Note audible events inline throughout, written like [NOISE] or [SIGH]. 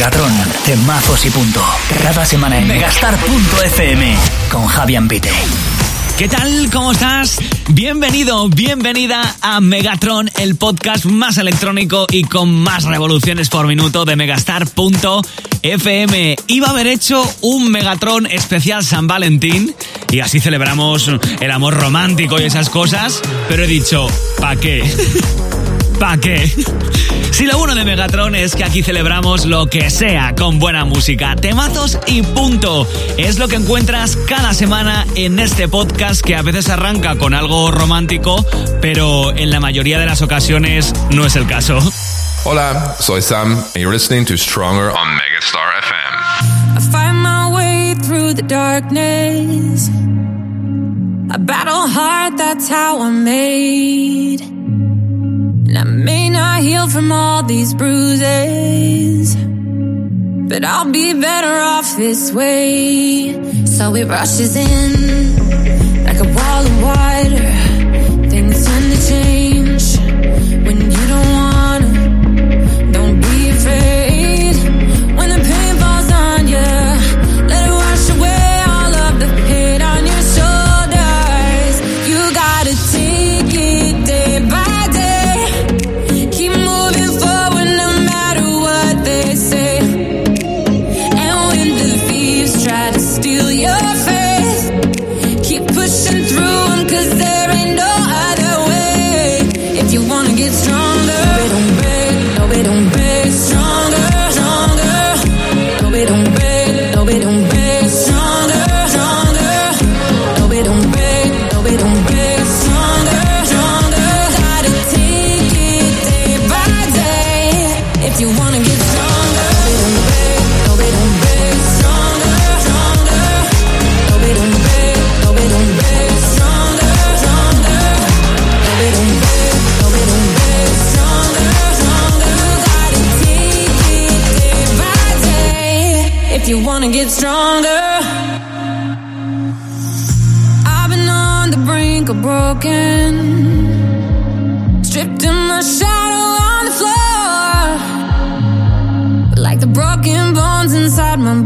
Megatron, temazos y punto. Cada semana en megastar.fm con Javier Pite. ¿Qué tal? ¿Cómo estás? Bienvenido, bienvenida a Megatron, el podcast más electrónico y con más revoluciones por minuto de megastar.fm. Iba a haber hecho un Megatron especial San Valentín y así celebramos el amor romántico y esas cosas, pero he dicho, ¿pa' qué? [LAUGHS] ¿Pa' qué? Si lo bueno de Megatron es que aquí celebramos lo que sea con buena música, temazos y punto. Es lo que encuentras cada semana en este podcast que a veces arranca con algo romántico, pero en la mayoría de las ocasiones no es el caso. Hola, soy Sam and you're listening to Stronger on Megastar FM. I find my way through the darkness. I battle hard, that's how I'm made. And I may not heal from all these bruises, but I'll be better off this way. So it rushes in like a wall of water.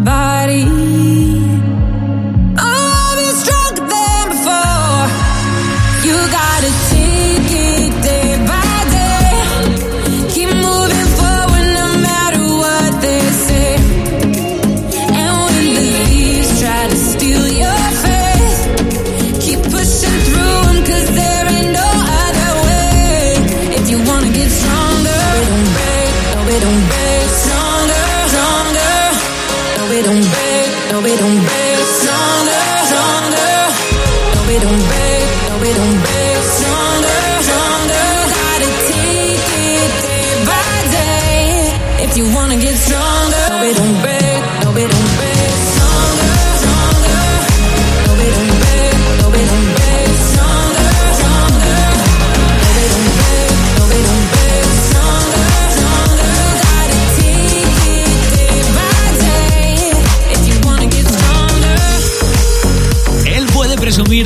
Body.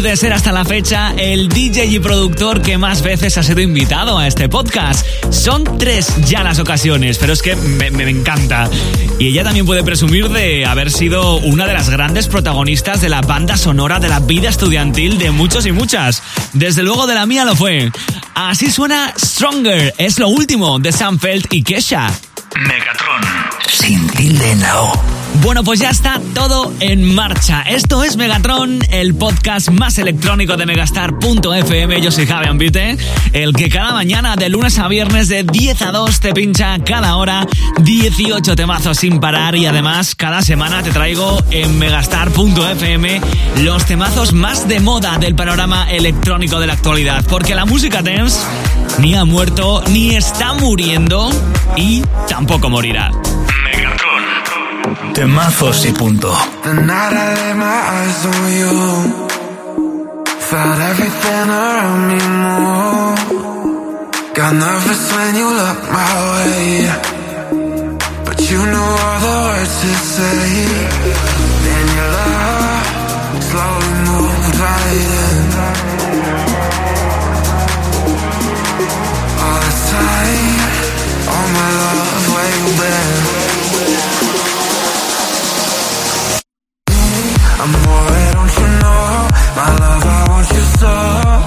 De ser hasta la fecha el DJ y productor que más veces ha sido invitado a este podcast. Son tres ya las ocasiones, pero es que me, me encanta. Y ella también puede presumir de haber sido una de las grandes protagonistas de la banda sonora de la vida estudiantil de muchos y muchas. Desde luego de la mía lo fue. Así suena Stronger, es lo último de Sam Feld y Kesha. Megatron, sin tilde en la O. Bueno, pues ya está todo en marcha. Esto es Megatron, el podcast más electrónico de megastar.fm. Yo soy Javi Ambite, el que cada mañana de lunes a viernes de 10 a 2 te pincha cada hora 18 temazos sin parar y además cada semana te traigo en megastar.fm los temazos más de moda del panorama electrónico de la actualidad. Porque la música dance ni ha muerto, ni está muriendo y tampoco morirá. Temazos y punto. The night I laid my eyes on you, felt everything around me move. Got nervous when you looked my way, but you knew all the words to say. Then your love slowly moved right in. All the time, all my love, where you I'm alright, don't you know? My love, I want you so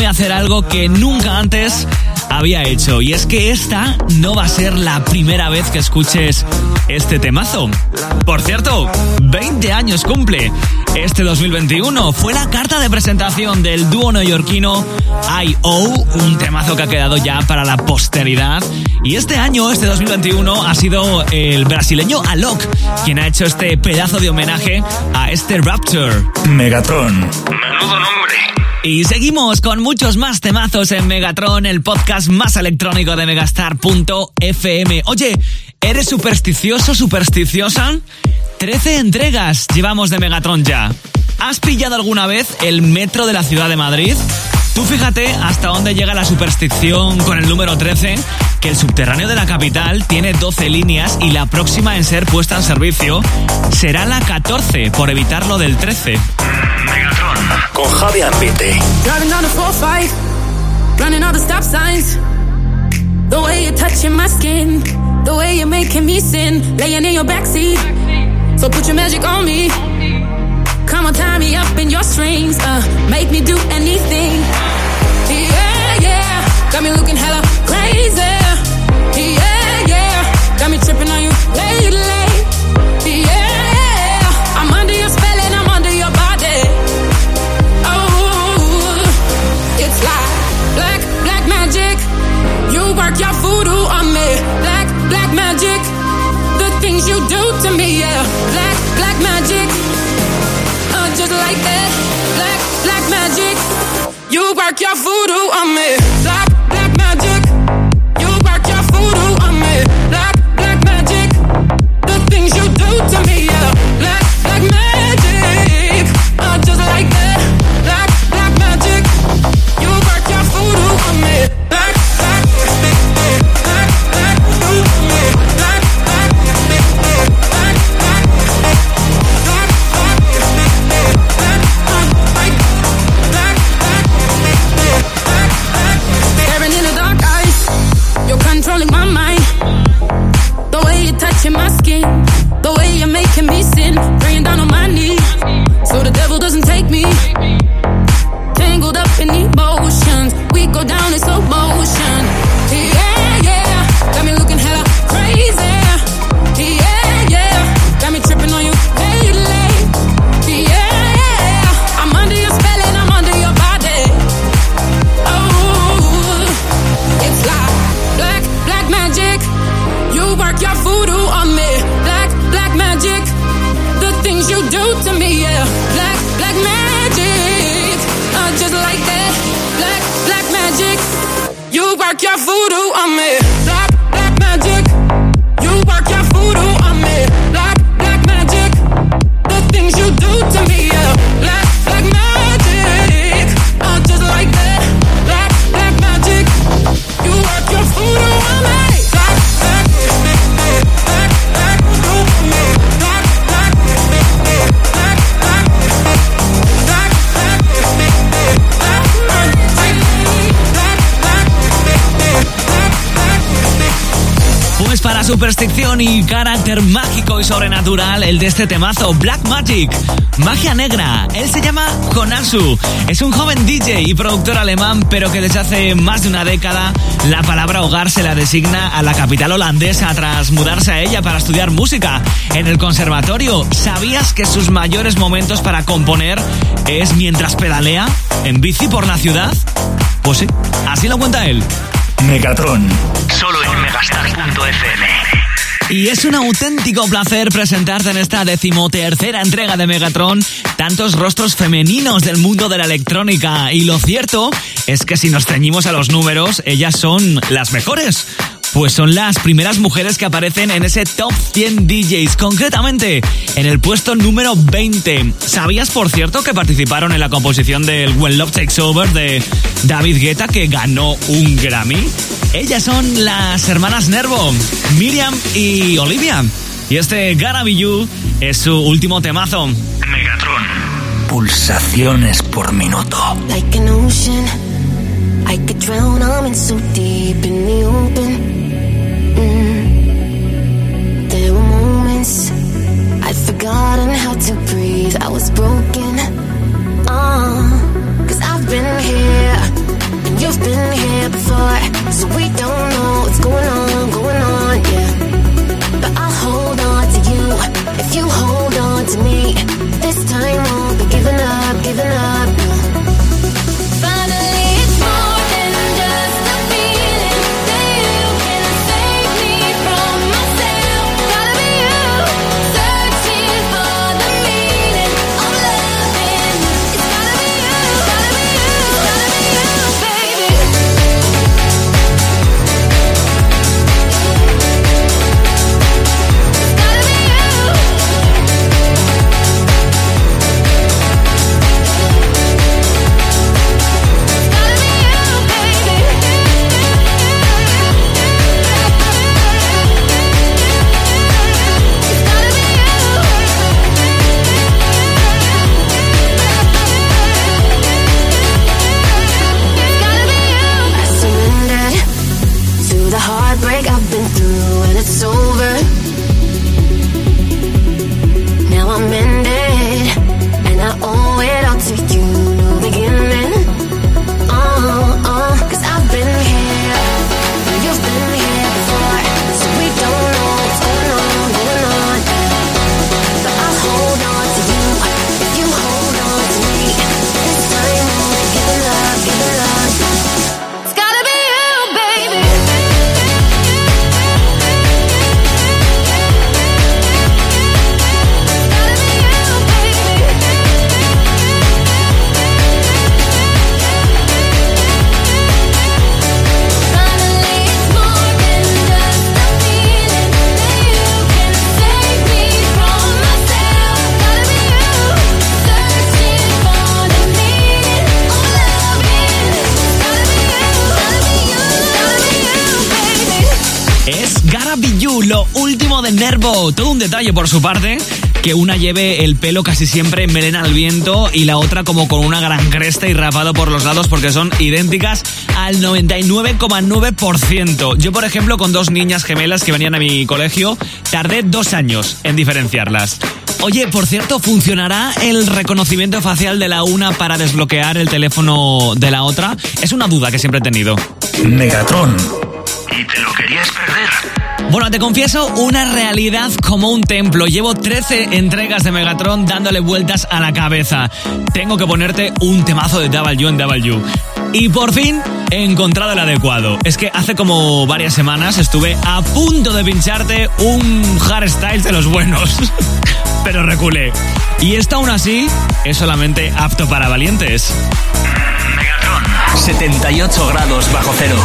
voy a hacer algo que nunca antes había hecho. Y es que esta no va a ser la primera vez que escuches este temazo. Por cierto, 20 años cumple. Este 2021 fue la carta de presentación del dúo neoyorquino I.O., un temazo que ha quedado ya para la posteridad. Y este año, este 2021, ha sido el brasileño Alok quien ha hecho este pedazo de homenaje a este Rapture. Megatron. Menudo nombre. Y seguimos con muchos más temazos en Megatron, el podcast más electrónico de megastar.fm. Oye, ¿eres supersticioso, supersticiosa? 13 entregas llevamos de Megatron ya. ¿Has pillado alguna vez el metro de la ciudad de Madrid? Tú fíjate hasta dónde llega la superstición con el número 13, que el subterráneo de la capital tiene 12 líneas y la próxima en ser puesta en servicio será la 14, por evitar lo del 13. Megatron. Con Javi Ambite. Driving down the 4-5, running all the stop signs. The way you're touching my skin, the way you're making me sin, laying in your backseat. So put your magic on me. Come on, tie me up in your strings, uh, make me do anything. Yeah, yeah, got me looking work your voodoo on me. Superstición y carácter mágico y sobrenatural el de este temazo, Black Magic, magia negra. Él se llama Konasu, es un joven DJ y productor alemán, pero que desde hace más de una década la palabra hogar se la designa a la capital holandesa tras mudarse a ella para estudiar música en el conservatorio. ¿Sabías que sus mayores momentos para componer es mientras pedalea en bici por la ciudad? Pues sí, así lo cuenta él. Megatron, solo en megastar.fm. Y es un auténtico placer presentarte en esta decimotercera entrega de Megatron tantos rostros femeninos del mundo de la electrónica. Y lo cierto es que si nos ceñimos a los números, ellas son las mejores. Pues son las primeras mujeres que aparecen en ese top 100 DJs, concretamente en el puesto número 20. ¿Sabías, por cierto, que participaron en la composición del When Love Takes Over de David Guetta, que ganó un Grammy? Ellas son las hermanas Nervo, Miriam y Olivia. Y este Gotta es su último temazo. Megatron. Pulsaciones por minuto. Like an ocean, I could drown, I'm in so deep in the open. Forgotten how to breathe. I was broken. Uh, Cause I've been here and you've been here before. So we don't know what's going on, going on, yeah. But I'll hold on to you if you hold on to me. This time won't be giving up, giving up. Detalle por su parte, que una lleve el pelo casi siempre melena al viento y la otra como con una gran cresta y rapado por los lados porque son idénticas al 99,9%. Yo, por ejemplo, con dos niñas gemelas que venían a mi colegio, tardé dos años en diferenciarlas. Oye, por cierto, ¿funcionará el reconocimiento facial de la una para desbloquear el teléfono de la otra? Es una duda que siempre he tenido. Megatron. ¿Y te lo querías perder? Bueno, te confieso una realidad como un templo. Llevo 13 entregas de Megatron dándole vueltas a la cabeza. Tengo que ponerte un temazo de W en W. Y por fin he encontrado el adecuado. Es que hace como varias semanas estuve a punto de pincharte un hardstyle de los buenos. [LAUGHS] Pero reculé. Y esto aún así es solamente apto para valientes. Megatron. 78 grados bajo cero.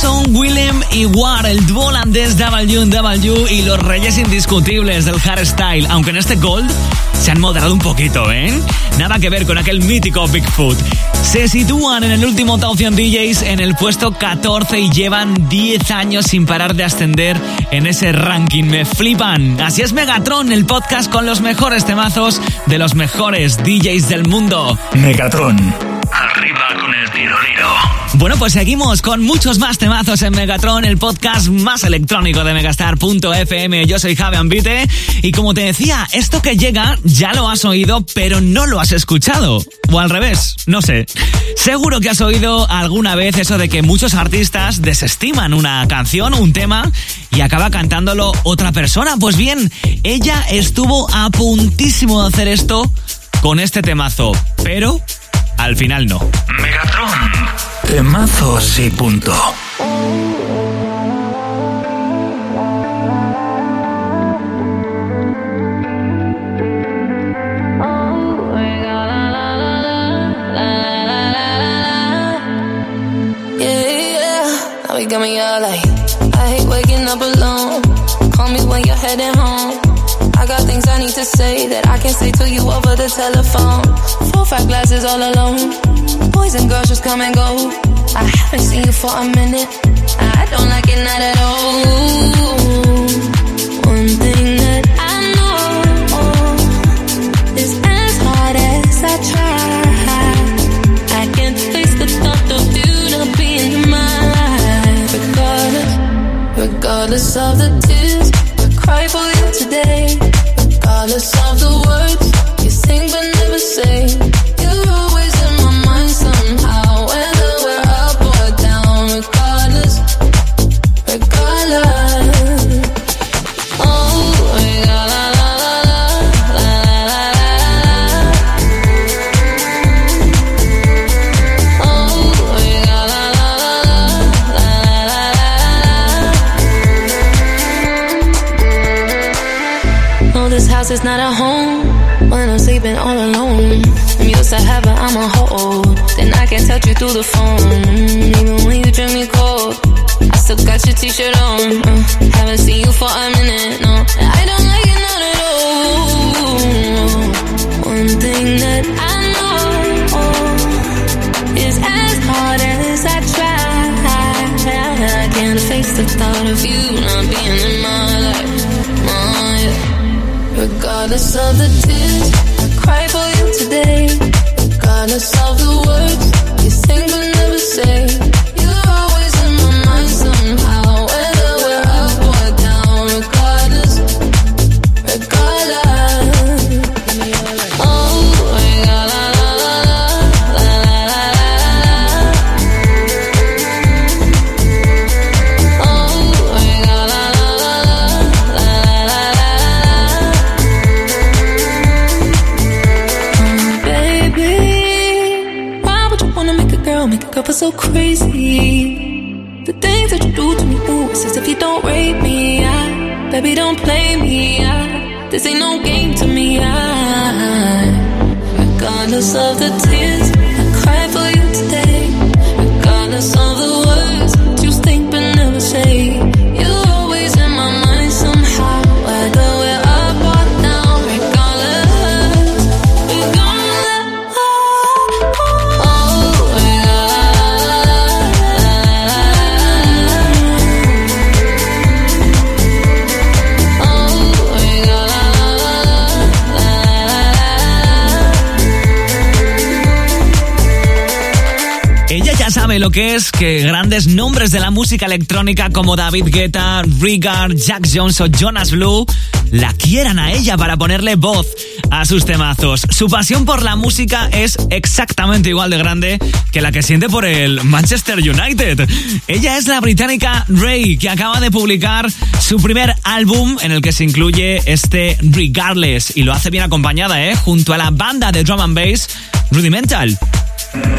Son Willem y War, el dúo holandés W y los reyes indiscutibles del hardstyle, aunque en este Gold se han moderado un poquito, ¿eh? Nada que ver con aquel mítico Bigfoot. Se sitúan en el último Top DJs en el puesto 14 y llevan 10 años sin parar de ascender en ese ranking. Me flipan. Así es Megatron, el podcast con los mejores temazos de los mejores DJs del mundo. Megatron. Arriba con el. Bueno, pues seguimos con muchos más temazos en Megatron, el podcast más electrónico de Megastar.fm. Yo soy Javi Ambite y como te decía, esto que llega ya lo has oído, pero no lo has escuchado. O al revés, no sé. Seguro que has oído alguna vez eso de que muchos artistas desestiman una canción, un tema, y acaba cantándolo otra persona. Pues bien, ella estuvo a puntísimo de hacer esto con este temazo, pero al final no. Megatron. Temazos y punto. got me all like I hate waking up alone. Call me when you're heading home. I got things I need to say that I can't say to you over the telephone. Four, five glasses all alone boys and girls just come and go. I haven't seen you for a minute. I don't like it not at all. One thing that I know is as hard as I try, I can't face the thought of you not being in my life. Regardless, regardless of the is not a home when I'm sleeping all alone. I'm used to heaven, I'm a hoe. Then I can touch you through the phone. Even when you drink me cold, I still got your t-shirt on. Uh, haven't seen you for a minute, no. I don't like it not at all. One thing that I know is as hard as I try, I can't face the thought of you not being in my life. Regardless of the tears I cry for you today. Regardless of the words you sing but never say of the lo que es que grandes nombres de la música electrónica como David Guetta, Rigard, Jack Jones o Jonas Blue la quieran a ella para ponerle voz a sus temazos. Su pasión por la música es exactamente igual de grande que la que siente por el Manchester United. Ella es la británica Ray, que acaba de publicar su primer álbum en el que se incluye este Regardless y lo hace bien acompañada, ¿eh? Junto a la banda de drum and bass Rudimental.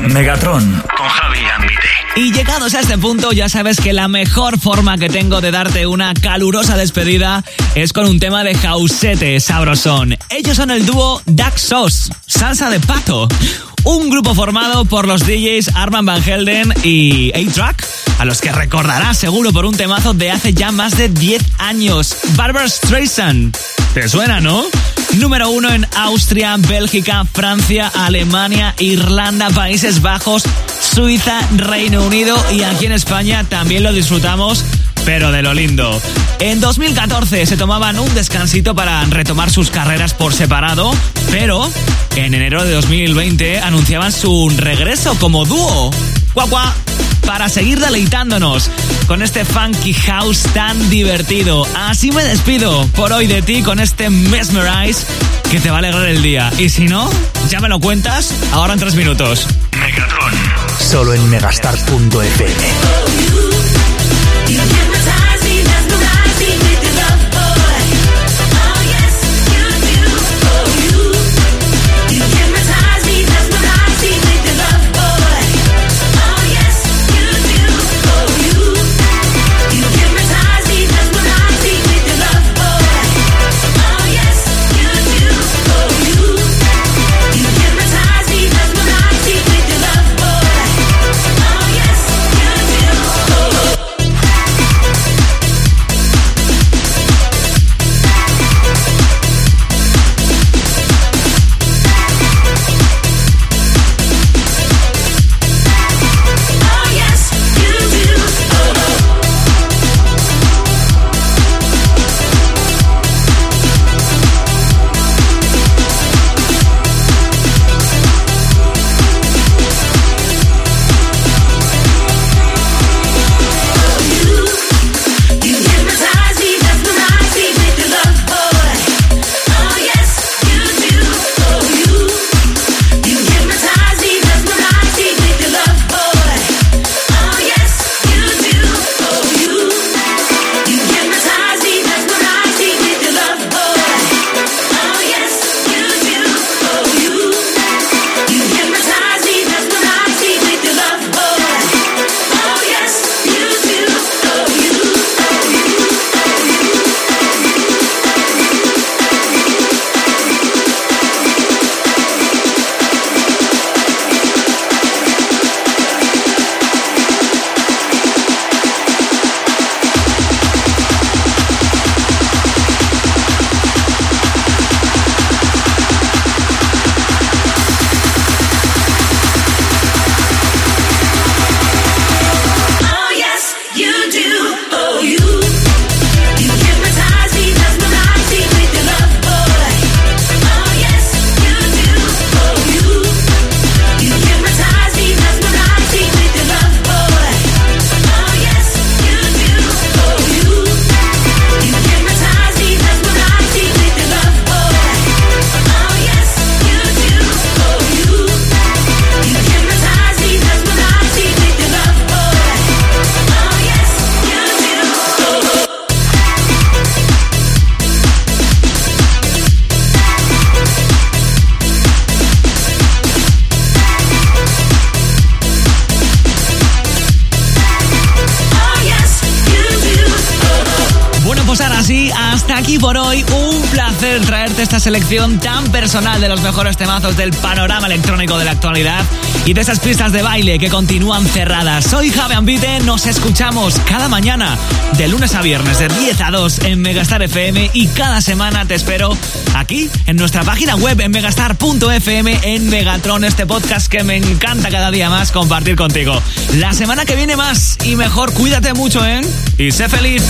Megatron con Javi Ambite. Y llegados a este punto, ya sabes que la mejor forma que tengo de darte una calurosa despedida es con un tema de Jausete Sabrosón. Ellos son el dúo Duck Sauce, salsa de pato. un grupo formado por los DJs Arman Van Helden y A-Track, a los que recordarás seguro por un temazo de hace ya más de 10 años, Barbara Streisand. ¿Te suena, no? Número uno en Austria, Bélgica, Francia, Alemania, Irlanda, Países Bajos, Suiza, Reino Unido y aquí en España también lo disfrutamos pero de lo lindo. En 2014 se tomaban un descansito para retomar sus carreras por separado, pero en enero de 2020 anunciaban su regreso como dúo. ¡Guau, Para seguir deleitándonos con este funky house tan divertido. Así me despido por hoy de ti con este Mesmerize que te va a alegrar el día. Y si no, ya me lo cuentas ahora en tres minutos. Megatron. Solo en megastar.fm. esta selección tan personal de los mejores temazos del panorama electrónico de la actualidad y de esas pistas de baile que continúan cerradas. Soy Javi Ambite, nos escuchamos cada mañana de lunes a viernes de 10 a 2 en Megastar FM y cada semana te espero aquí en nuestra página web en megastar.fm en Megatron, este podcast que me encanta cada día más compartir contigo. La semana que viene más y mejor, cuídate mucho, ¿eh? Y sé feliz.